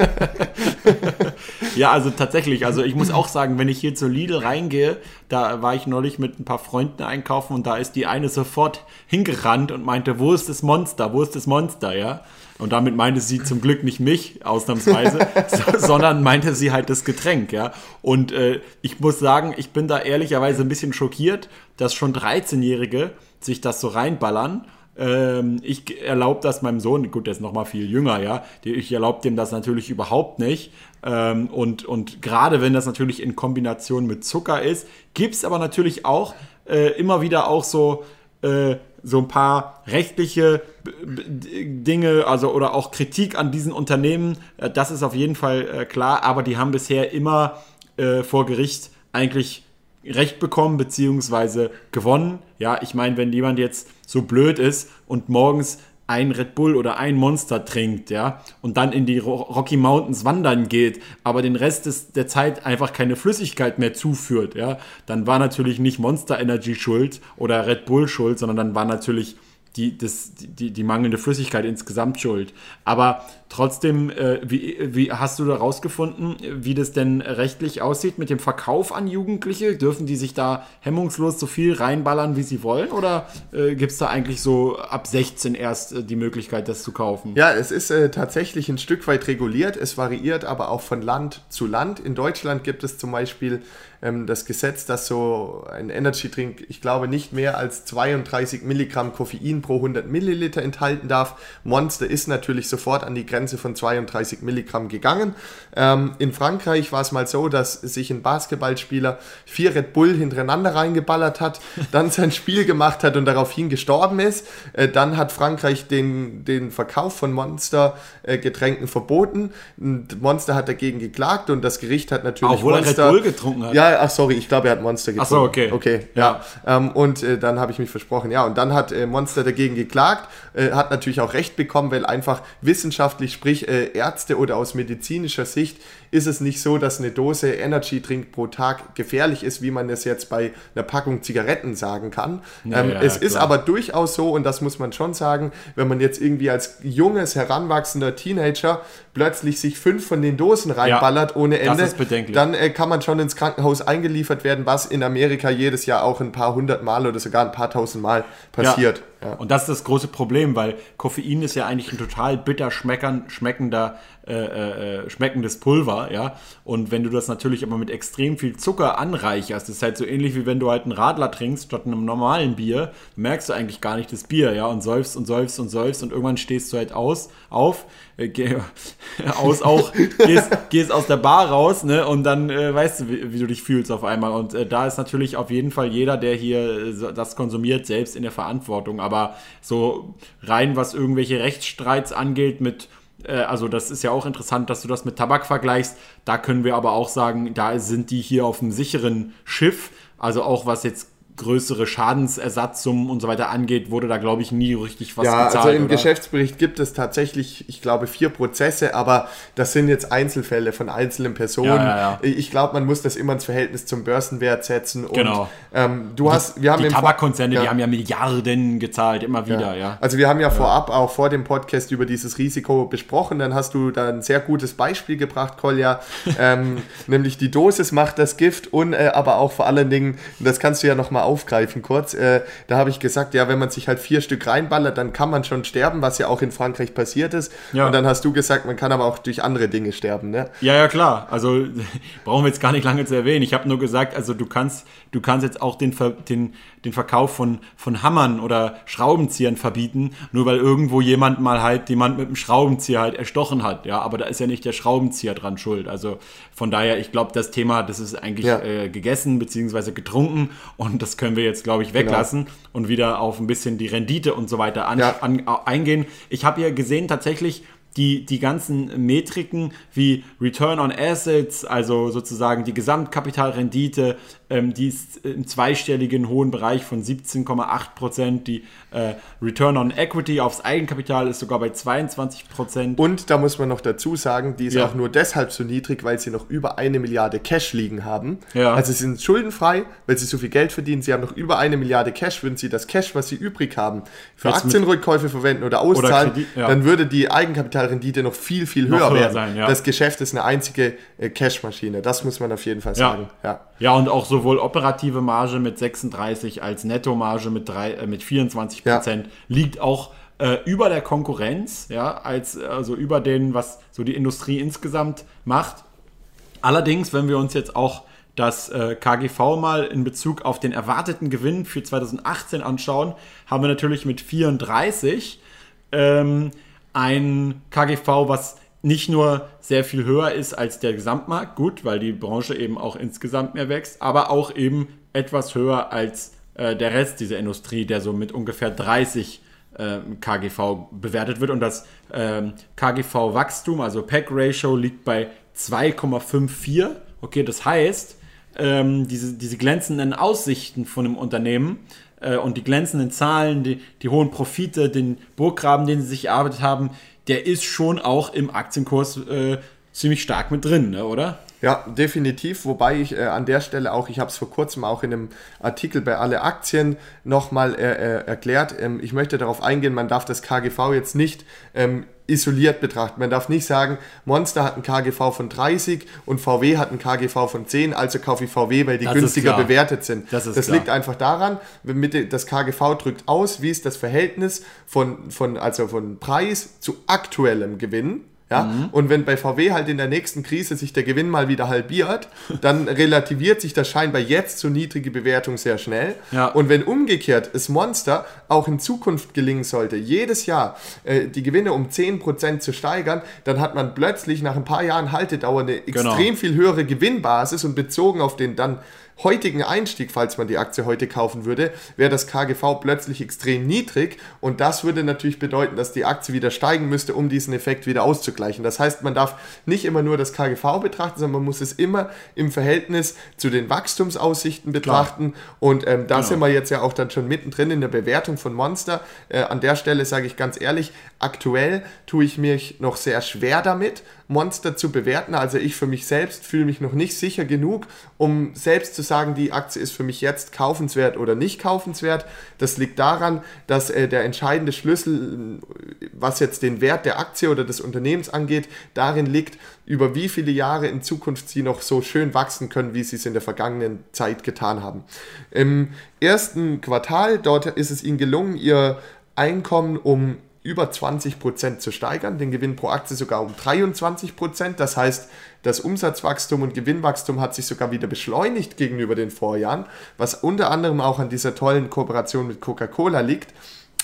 Speaker 1: ja, also tatsächlich. Also ich muss auch sagen, wenn ich hier zu Lidl reingehe, da war ich neulich mit ein paar Freunden einkaufen und da ist die eine sofort hingerannt und meinte, wo ist das Monster? Wo ist das Monster? Ja. Und damit meinte sie zum Glück nicht mich, ausnahmsweise, sondern meinte sie halt das Getränk, ja. Und äh, ich muss sagen, ich bin da ehrlicherweise ein bisschen schockiert, dass schon 13-Jährige sich das so reinballern. Ähm, ich erlaube das meinem Sohn, gut, der ist noch mal viel jünger, ja. Ich erlaube dem das natürlich überhaupt nicht. Ähm, und, und gerade wenn das natürlich in Kombination mit Zucker ist, gibt es aber natürlich auch äh, immer wieder auch so äh, so ein paar rechtliche Dinge, also oder auch Kritik an diesen Unternehmen, äh, das ist auf jeden Fall äh, klar, aber die haben bisher immer äh, vor Gericht eigentlich Recht bekommen beziehungsweise gewonnen. Ja, ich meine, wenn jemand jetzt so blöd ist und morgens ein Red Bull oder ein Monster trinkt, ja, und dann in die Rocky Mountains wandern geht, aber den Rest des, der Zeit einfach keine Flüssigkeit mehr zuführt, ja, dann war natürlich nicht Monster Energy schuld oder Red Bull schuld, sondern dann war natürlich die, das, die, die mangelnde Flüssigkeit insgesamt schuld. Aber trotzdem, äh, wie, wie hast du da rausgefunden, wie das denn rechtlich aussieht mit dem Verkauf an Jugendliche? Dürfen die sich da hemmungslos so viel reinballern, wie sie wollen? Oder äh, gibt es da eigentlich so ab 16 erst äh, die Möglichkeit, das zu kaufen?
Speaker 2: Ja, es ist äh, tatsächlich ein Stück weit reguliert. Es variiert aber auch von Land zu Land. In Deutschland gibt es zum Beispiel ähm, das Gesetz, dass so ein Energy Drink, ich glaube, nicht mehr als 32 Milligramm Koffein pro 100 Milliliter enthalten darf. Monster ist natürlich sofort an die Grenze von 32 Milligramm gegangen. Ähm, in Frankreich war es mal so, dass sich ein Basketballspieler vier Red Bull hintereinander reingeballert hat, dann sein Spiel gemacht hat und daraufhin gestorben ist. Äh, dann hat Frankreich den, den Verkauf von Monster-Getränken äh, verboten. Und Monster hat dagegen geklagt und das Gericht hat natürlich
Speaker 1: Obwohl Monster, er Red Bull getrunken hat.
Speaker 2: Ja, ach sorry, ich glaube, er hat Monster getrunken.
Speaker 1: Ach so, okay.
Speaker 2: Okay, ja. ja. Ähm, und äh, dann habe ich mich versprochen. Ja, und dann hat äh, Monster dagegen geklagt, äh, hat natürlich auch Recht bekommen, weil einfach wissenschaftlich, sprich äh, Ärzte oder aus medizinischer Sicht ist es nicht so, dass eine Dose Energy Drink pro Tag gefährlich ist, wie man es jetzt bei einer Packung Zigaretten sagen kann. Ja, ähm, ja, es ja, ist aber durchaus so, und das muss man schon sagen, wenn man jetzt irgendwie als junges, heranwachsender Teenager plötzlich sich fünf von den Dosen reinballert ohne Ende, dann äh, kann man schon ins Krankenhaus eingeliefert werden, was in Amerika jedes Jahr auch ein paar hundert Mal oder sogar ein paar tausend Mal passiert.
Speaker 1: Ja. Und das ist das große Problem, weil Koffein ist ja eigentlich ein total bitter schmeckender, äh, äh, äh, schmeckendes Pulver, ja. Und wenn du das natürlich aber mit extrem viel Zucker anreicherst, ist halt so ähnlich wie wenn du halt einen Radler trinkst statt einem normalen Bier, merkst du eigentlich gar nicht das Bier, ja, und säufst und säufst und säufst und irgendwann stehst du halt aus, auf, äh, geh, aus auch, gehst, gehst aus der Bar raus, ne, und dann äh, weißt du, wie, wie, du dich fühlst auf einmal. Und äh, da ist natürlich auf jeden Fall jeder, der hier das konsumiert, selbst in der Verantwortung. Aber so rein, was irgendwelche Rechtsstreits angeht mit äh, also das ist ja auch interessant, dass du das mit Tabak vergleichst. Da können wir aber auch sagen, da sind die hier auf einem sicheren Schiff. Also auch was jetzt größere Schadensersatzsummen und so weiter angeht, wurde da, glaube ich, nie richtig was
Speaker 2: ja, gezahlt. Also im oder? Geschäftsbericht gibt es tatsächlich, ich glaube, vier Prozesse, aber das sind jetzt Einzelfälle von einzelnen Personen. Ja, ja, ja. Ich glaube, man muss das immer ins Verhältnis zum Börsenwert setzen. Und,
Speaker 1: genau.
Speaker 2: Ähm, du hast, wir haben
Speaker 1: die Tabakkonzerne, die haben ja Milliarden gezahlt, immer wieder, ja.
Speaker 2: Also wir haben ja, vorab auch vor dem Podcast über dieses Risiko besprochen. Dann hast du da ein sehr gutes Beispiel gebracht, Kolja, ähm, nämlich die Dosis macht das Gift und äh, aber auch vor allen Dingen, das kannst du ja nochmal aufgreifen kurz. Äh, da habe ich gesagt, ja, wenn man sich halt vier Stück reinballert, dann kann man schon sterben, was ja auch in Frankreich passiert ist. Ja. Und dann hast du gesagt, man kann aber auch durch andere Dinge sterben, ne?
Speaker 1: Ja, ja, klar. Also brauchen wir jetzt gar nicht lange zu erwähnen. Ich habe nur gesagt, also du kannst, du kannst jetzt auch den, den, den Verkauf von, von Hammern oder Schraubenziehern verbieten, nur weil irgendwo jemand mal halt jemand mit einem Schraubenzieher halt erstochen hat. Ja, aber da ist ja nicht der Schraubenzieher dran schuld. Also von daher, ich glaube, das Thema, das ist eigentlich ja. äh, gegessen bzw. getrunken und das können wir jetzt, glaube ich, weglassen genau. und wieder auf ein bisschen die Rendite und so weiter an, ja. an, eingehen. Ich habe ja gesehen, tatsächlich, die, die ganzen Metriken wie Return on Assets, also sozusagen die Gesamtkapitalrendite, ähm, die ist im zweistelligen hohen Bereich von 17,8 Prozent. Die äh, Return on Equity aufs Eigenkapital ist sogar bei 22 Prozent.
Speaker 2: Und da muss man noch dazu sagen, die ist ja. auch nur deshalb so niedrig, weil sie noch über eine Milliarde Cash liegen haben. Ja. Also sie sind schuldenfrei, weil sie so viel Geld verdienen. Sie haben noch über eine Milliarde Cash. Würden sie das Cash, was sie übrig haben, für Jetzt Aktienrückkäufe verwenden oder auszahlen, oder Kredit, ja. dann würde die Eigenkapitalrendite noch viel, viel höher, höher werden. Sein, das Geschäft ist eine einzige äh, Cash-Maschine. Das muss man auf jeden Fall sagen.
Speaker 1: Ja, ja. und auch sowohl operative Marge mit 36 als Nettomarge mit, äh, mit 24 Prozent ja. liegt auch äh, über der Konkurrenz, ja, als also über den, was so die Industrie insgesamt macht. Allerdings, wenn wir uns jetzt auch das äh, KGV mal in Bezug auf den erwarteten Gewinn für 2018 anschauen, haben wir natürlich mit 34 ähm, ein KGV, was nicht nur sehr viel höher ist als der Gesamtmarkt, gut, weil die Branche eben auch insgesamt mehr wächst, aber auch eben etwas höher als äh, der Rest dieser Industrie, der so mit ungefähr 30 äh, KGV bewertet wird. Und das äh, KGV-Wachstum, also Pack-Ratio, liegt bei 2,54. Okay, das heißt, ähm, diese, diese glänzenden Aussichten von einem Unternehmen äh, und die glänzenden Zahlen, die, die hohen Profite, den Burggraben, den sie sich erarbeitet haben, der ist schon auch im Aktienkurs äh, ziemlich stark mit drin, ne, oder?
Speaker 2: Ja, definitiv. Wobei ich äh, an der Stelle auch, ich habe es vor kurzem auch in einem Artikel bei Alle Aktien nochmal äh, äh, erklärt. Ähm, ich möchte darauf eingehen, man darf das KGV jetzt nicht ähm, isoliert betrachten. Man darf nicht sagen, Monster hat ein KGV von 30 und VW hat ein KGV von 10, also kaufe ich VW, weil die das günstiger bewertet sind. Das, das liegt einfach daran, mit, das KGV drückt aus, wie ist das Verhältnis von, von, also von Preis zu aktuellem Gewinn. Ja? Mhm. Und wenn bei VW halt in der nächsten Krise sich der Gewinn mal wieder halbiert, dann relativiert sich das scheinbar jetzt so niedrige Bewertung sehr schnell. Ja. Und wenn umgekehrt es Monster auch in Zukunft gelingen sollte, jedes Jahr äh, die Gewinne um 10% zu steigern, dann hat man plötzlich nach ein paar Jahren Haltedauer eine genau. extrem genau. viel höhere Gewinnbasis und bezogen auf den dann heutigen Einstieg, falls man die Aktie heute kaufen würde, wäre das KGV plötzlich extrem niedrig und das würde natürlich bedeuten, dass die Aktie wieder steigen müsste, um diesen Effekt wieder auszugleichen. Das heißt, man darf nicht immer nur das KGV betrachten, sondern man muss es immer im Verhältnis zu den Wachstumsaussichten betrachten Klar. und ähm, da genau. sind wir jetzt ja auch dann schon mittendrin in der Bewertung von Monster. Äh, an der Stelle sage ich ganz ehrlich, aktuell tue ich mich noch sehr schwer damit, Monster zu bewerten. Also ich für mich selbst fühle mich noch nicht sicher genug, um selbst zu sagen, die Aktie ist für mich jetzt kaufenswert oder nicht kaufenswert. Das liegt daran, dass äh, der entscheidende Schlüssel, was jetzt den Wert der Aktie oder des Unternehmens angeht, darin liegt, über wie viele Jahre in Zukunft sie noch so schön wachsen können, wie sie es in der vergangenen Zeit getan haben. Im ersten Quartal, dort ist es ihnen gelungen, ihr Einkommen um über 20% zu steigern, den Gewinn pro Aktie sogar um 23%. Das heißt, das Umsatzwachstum und Gewinnwachstum hat sich sogar wieder beschleunigt gegenüber den Vorjahren, was unter anderem auch an dieser tollen Kooperation mit Coca-Cola liegt.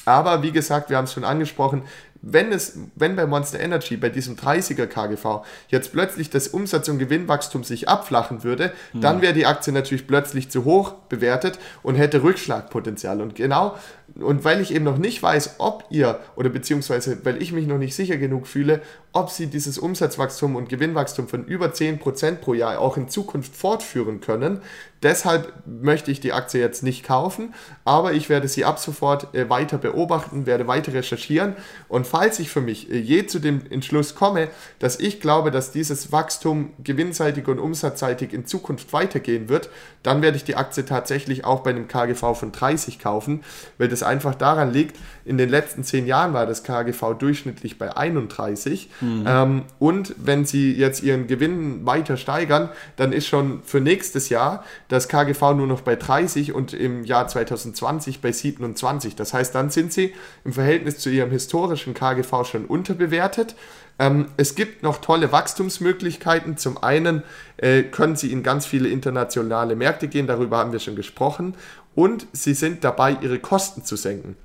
Speaker 2: Aber wie gesagt, wir haben es schon angesprochen, wenn es, wenn bei Monster Energy, bei diesem 30er KGV, jetzt plötzlich das Umsatz- und Gewinnwachstum sich abflachen würde, mhm. dann wäre die Aktie natürlich plötzlich zu hoch bewertet und hätte Rückschlagpotenzial. Und genau und weil ich eben noch nicht weiß, ob ihr oder beziehungsweise weil ich mich noch nicht sicher genug fühle, ob sie dieses Umsatzwachstum und Gewinnwachstum von über 10% pro Jahr auch in Zukunft fortführen können. Deshalb möchte ich die Aktie jetzt nicht kaufen, aber ich werde sie ab sofort äh, weiter beobachten, werde weiter recherchieren und falls ich für mich äh, je zu dem Entschluss komme, dass ich glaube, dass dieses Wachstum gewinnseitig und umsatzseitig in Zukunft weitergehen wird, dann werde ich die Aktie tatsächlich auch bei einem KGV von 30 kaufen, weil das einfach daran liegt, in den letzten zehn Jahren war das KGV durchschnittlich bei 31. Mhm. Ähm, und wenn sie jetzt ihren Gewinn weiter steigern, dann ist schon für nächstes Jahr das KGV nur noch bei 30 und im Jahr 2020 bei 27. Das heißt, dann sind sie im Verhältnis zu ihrem historischen KGV schon unterbewertet. Ähm, es gibt noch tolle Wachstumsmöglichkeiten. Zum einen äh, können sie in ganz viele internationale Märkte gehen, darüber haben wir schon gesprochen. Und sie sind dabei, ihre Kosten zu senken.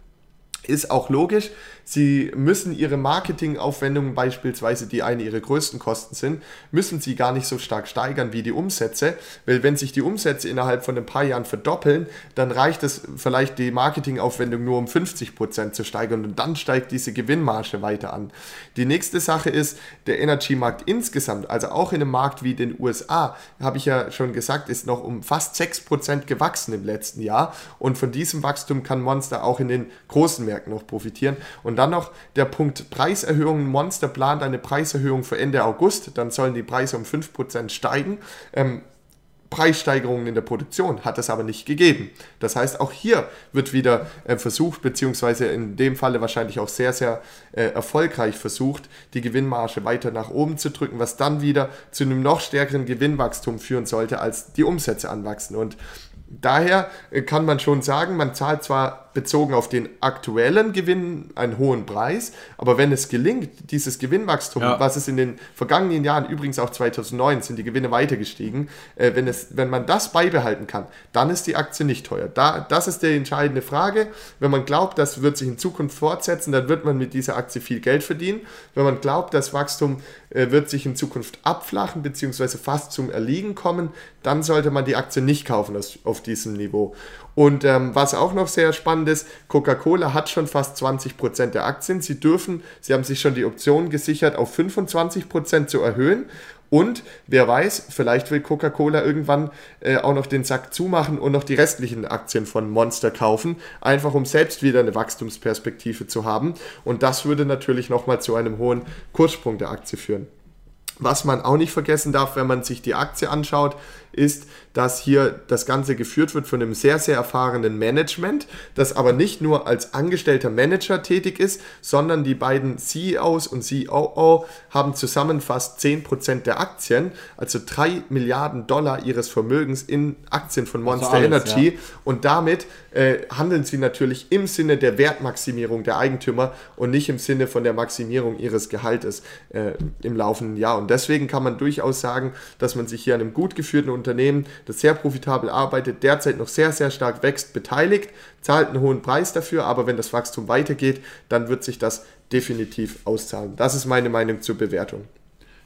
Speaker 2: Ist auch logisch, Sie müssen ihre Marketingaufwendungen beispielsweise, die eine ihrer größten Kosten sind, müssen sie gar nicht so stark steigern wie die Umsätze, weil wenn sich die Umsätze innerhalb von ein paar Jahren verdoppeln, dann reicht es vielleicht die Marketingaufwendung nur um 50 Prozent zu steigern und dann steigt diese Gewinnmarge weiter an. Die nächste Sache ist der Energy-Markt insgesamt, also auch in einem Markt wie den USA, habe ich ja schon gesagt, ist noch um fast 6% gewachsen im letzten Jahr und von diesem Wachstum kann Monster auch in den großen Märkten noch profitieren und und dann noch der Punkt Preiserhöhungen. Monster plant eine Preiserhöhung für Ende August. Dann sollen die Preise um 5% steigen. Ähm, Preissteigerungen in der Produktion hat es aber nicht gegeben. Das heißt, auch hier wird wieder äh, versucht, beziehungsweise in dem Falle wahrscheinlich auch sehr, sehr äh, erfolgreich versucht, die Gewinnmarge weiter nach oben zu drücken, was dann wieder zu einem noch stärkeren Gewinnwachstum führen sollte, als die Umsätze anwachsen. Und daher äh, kann man schon sagen, man zahlt zwar bezogen auf den aktuellen Gewinn einen hohen Preis. Aber wenn es gelingt, dieses Gewinnwachstum, ja. was es in den vergangenen Jahren, übrigens auch 2009, sind die Gewinne weiter gestiegen, äh, wenn, es, wenn man das beibehalten kann, dann ist die Aktie nicht teuer. Da, das ist die entscheidende Frage. Wenn man glaubt, das wird sich in Zukunft fortsetzen, dann wird man mit dieser Aktie viel Geld verdienen. Wenn man glaubt, das Wachstum äh, wird sich in Zukunft abflachen bzw. fast zum Erliegen kommen, dann sollte man die Aktie nicht kaufen auf diesem Niveau. Und ähm, was auch noch sehr spannend ist, Coca-Cola hat schon fast 20% der Aktien. Sie dürfen, sie haben sich schon die Option gesichert, auf 25% zu erhöhen. Und wer weiß, vielleicht will Coca-Cola irgendwann äh, auch noch den Sack zumachen und noch die restlichen Aktien von Monster kaufen, einfach um selbst wieder eine Wachstumsperspektive zu haben. Und das würde natürlich nochmal zu einem hohen Kurssprung der Aktie führen. Was man auch nicht vergessen darf, wenn man sich die Aktie anschaut, ist, dass hier das Ganze geführt wird von einem sehr, sehr erfahrenen Management, das aber nicht nur als angestellter Manager tätig ist, sondern die beiden CEOs und COO haben zusammen fast 10% der Aktien, also 3 Milliarden Dollar ihres Vermögens in Aktien von Monster also alles, Energy ja. und damit äh, handeln sie natürlich im Sinne der Wertmaximierung der Eigentümer und nicht im Sinne von der Maximierung ihres Gehaltes äh, im laufenden Jahr. Und deswegen kann man durchaus sagen, dass man sich hier an einem gut geführten Unternehmen, das sehr profitabel arbeitet, derzeit noch sehr, sehr stark wächst, beteiligt, zahlt einen hohen Preis dafür, aber wenn das Wachstum weitergeht, dann wird sich das definitiv auszahlen. Das ist meine Meinung zur Bewertung.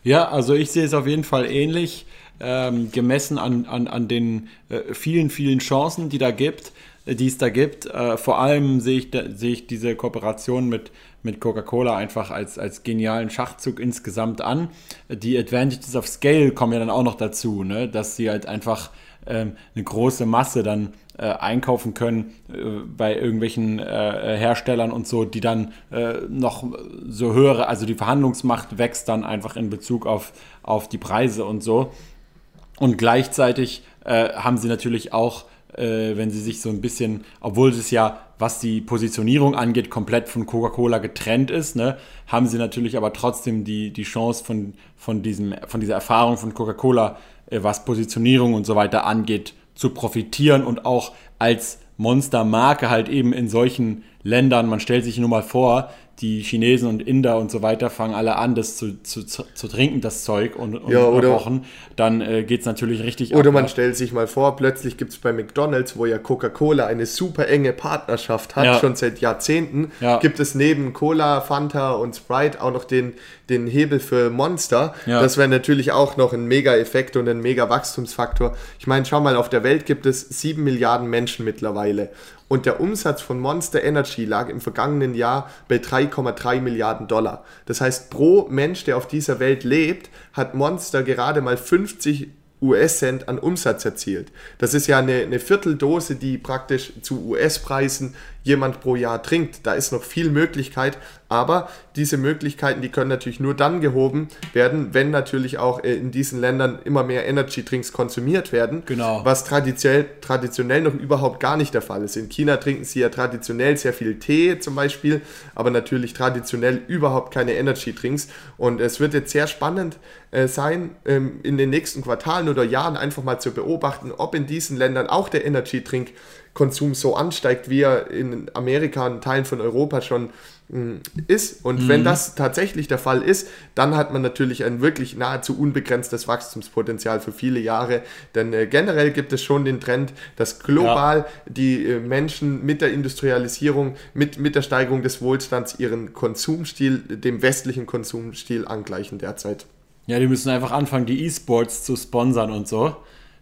Speaker 1: Ja, also ich sehe es auf jeden Fall ähnlich. ähm, gemessen an, an, an den äh, vielen, vielen Chancen, die da gibt, äh, die es da gibt. Äh, vor allem sehe ich, sehe ich diese Kooperation mit, mit Coca-Cola einfach als, als genialen Schachzug insgesamt an. Die Advantages of Scale kommen ja dann auch noch dazu, ne? dass sie halt einfach ähm, eine große Masse dann äh, einkaufen können äh, bei irgendwelchen äh, Herstellern und so, die dann äh, noch so höhere, also die Verhandlungsmacht wächst dann einfach in Bezug auf, auf die Preise und so. Und gleichzeitig äh, haben sie natürlich auch, äh, wenn sie sich so ein bisschen, obwohl es ja, was die Positionierung angeht, komplett von Coca-Cola getrennt ist, ne, haben sie natürlich aber trotzdem die, die Chance von, von, diesem, von dieser Erfahrung von Coca-Cola, was Positionierung und so weiter angeht, zu profitieren und auch als Monstermarke halt eben in solchen Ländern, man stellt sich nur mal vor, die Chinesen und Inder und so weiter fangen alle an, das zu, zu, zu trinken, das Zeug und, und
Speaker 2: ja, oder,
Speaker 1: kochen, dann äh, geht es natürlich richtig
Speaker 2: Oder ab, man ja. stellt sich mal vor, plötzlich gibt es bei McDonalds, wo ja Coca-Cola eine super enge Partnerschaft hat, ja. schon seit Jahrzehnten, ja. gibt es neben Cola, Fanta und Sprite auch noch den, den Hebel für Monster. Das wäre natürlich auch noch ein Mega-Effekt und ein Mega-Wachstumsfaktor. Ich meine, schau mal, auf der Welt gibt es sieben Milliarden Menschen mittlerweile und der Umsatz von Monster Energy lag im vergangenen Jahr bei 3,3 Milliarden Dollar. Das heißt, pro Mensch, der auf dieser Welt lebt, hat Monster gerade mal 50 US-Cent an Umsatz erzielt. Das ist ja eine, eine Vierteldose, die praktisch zu US-Preisen jemand pro Jahr trinkt. Da ist noch viel Möglichkeit, aber diese Möglichkeiten, die können natürlich nur dann gehoben werden, wenn natürlich auch äh, in diesen Ländern immer mehr Energy Drinks konsumiert werden.
Speaker 1: Genau.
Speaker 2: Was traditionell, traditionell noch überhaupt gar nicht der Fall ist. In China trinken sie ja traditionell sehr viel Tee zum Beispiel, aber natürlich traditionell überhaupt keine Energy Drinks. Und es wird jetzt sehr spannend äh, sein, ähm, in den nächsten Quartalen oder Jahren einfach mal zu beobachten, ob in diesen Ländern auch der Energy Drink Konsum so ansteigt, wie er in Amerika und Teilen von Europa schon mh, ist. Und mhm. wenn das tatsächlich der Fall ist, dann hat man natürlich ein wirklich nahezu unbegrenztes Wachstumspotenzial für viele Jahre. Denn äh, generell gibt es schon den Trend, dass global ja. die äh, Menschen mit der Industrialisierung, mit, mit der Steigerung des Wohlstands ihren Konsumstil, dem westlichen Konsumstil angleichen derzeit.
Speaker 1: Ja, die müssen einfach anfangen, die E-Sports zu sponsern und so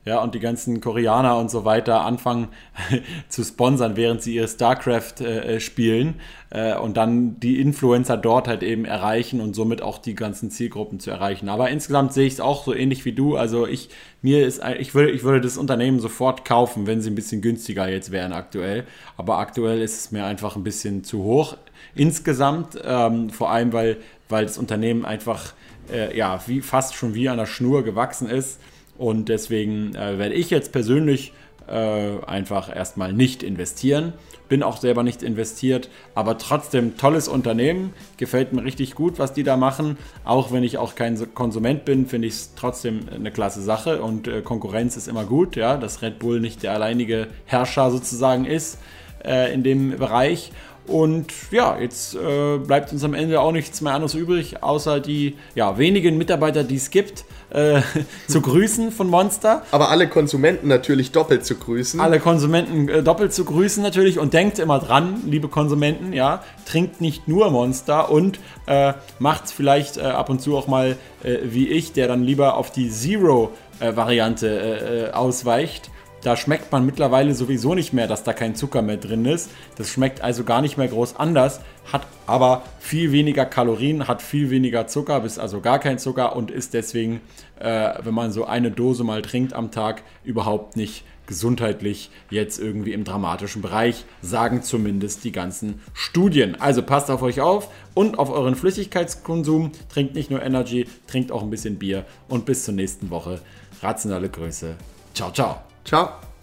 Speaker 1: ja, und die ganzen Koreaner und so weiter anfangen zu sponsern, während sie ihre StarCraft äh, äh, spielen äh, und dann die Influencer dort halt eben erreichen und somit auch die ganzen Zielgruppen zu erreichen. Aber insgesamt sehe ich es auch so ähnlich wie du. Also ich, mir ist, ich würde, ich würde das Unternehmen sofort kaufen, wenn sie ein bisschen günstiger jetzt wären aktuell. Aber aktuell ist es mir einfach ein bisschen zu hoch insgesamt, ähm, vor allem weil, weil das Unternehmen einfach äh, ja, wie, fast schon wie an der Schnur gewachsen ist und deswegen äh, werde ich jetzt persönlich äh, einfach erstmal nicht investieren. Bin auch selber nicht investiert, aber trotzdem tolles Unternehmen. Gefällt mir richtig gut, was die da machen. Auch wenn ich auch kein Konsument bin, finde ich es trotzdem eine klasse Sache und äh, Konkurrenz ist immer gut, ja, dass Red Bull nicht der alleinige Herrscher sozusagen ist äh, in dem Bereich. Und ja, jetzt äh, bleibt uns am Ende auch nichts mehr anderes übrig, außer die ja, wenigen Mitarbeiter, die es gibt, äh, zu grüßen von Monster.
Speaker 2: Aber alle Konsumenten natürlich doppelt zu grüßen.
Speaker 1: Alle Konsumenten äh, doppelt zu grüßen natürlich und denkt immer dran, liebe Konsumenten, ja, trinkt nicht nur Monster und äh, macht es vielleicht äh, ab und zu auch mal äh, wie ich, der dann lieber auf die Zero-Variante ausweicht da schmeckt man mittlerweile sowieso nicht mehr, dass da kein Zucker mehr drin ist. Das schmeckt also gar nicht mehr groß anders, hat aber viel weniger Kalorien, hat viel weniger Zucker, bis also gar kein Zucker und ist deswegen, äh, wenn man so eine Dose mal trinkt am Tag, überhaupt nicht gesundheitlich jetzt irgendwie im dramatischen Bereich, sagen zumindest die ganzen Studien. Also passt auf euch auf und auf euren Flüssigkeitskonsum. Trinkt nicht nur Energy, trinkt auch ein bisschen Bier und bis zur nächsten Woche. Rationale Grüße. Ciao, ciao.
Speaker 2: Ciao.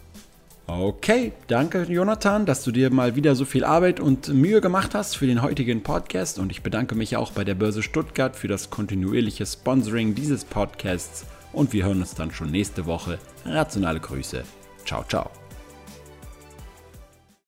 Speaker 1: Okay, danke Jonathan, dass du dir mal wieder so viel Arbeit und Mühe gemacht hast für den heutigen Podcast und ich bedanke mich auch bei der Börse Stuttgart für das kontinuierliche Sponsoring dieses Podcasts und wir hören uns dann schon nächste Woche. Rationale Grüße. Ciao, ciao.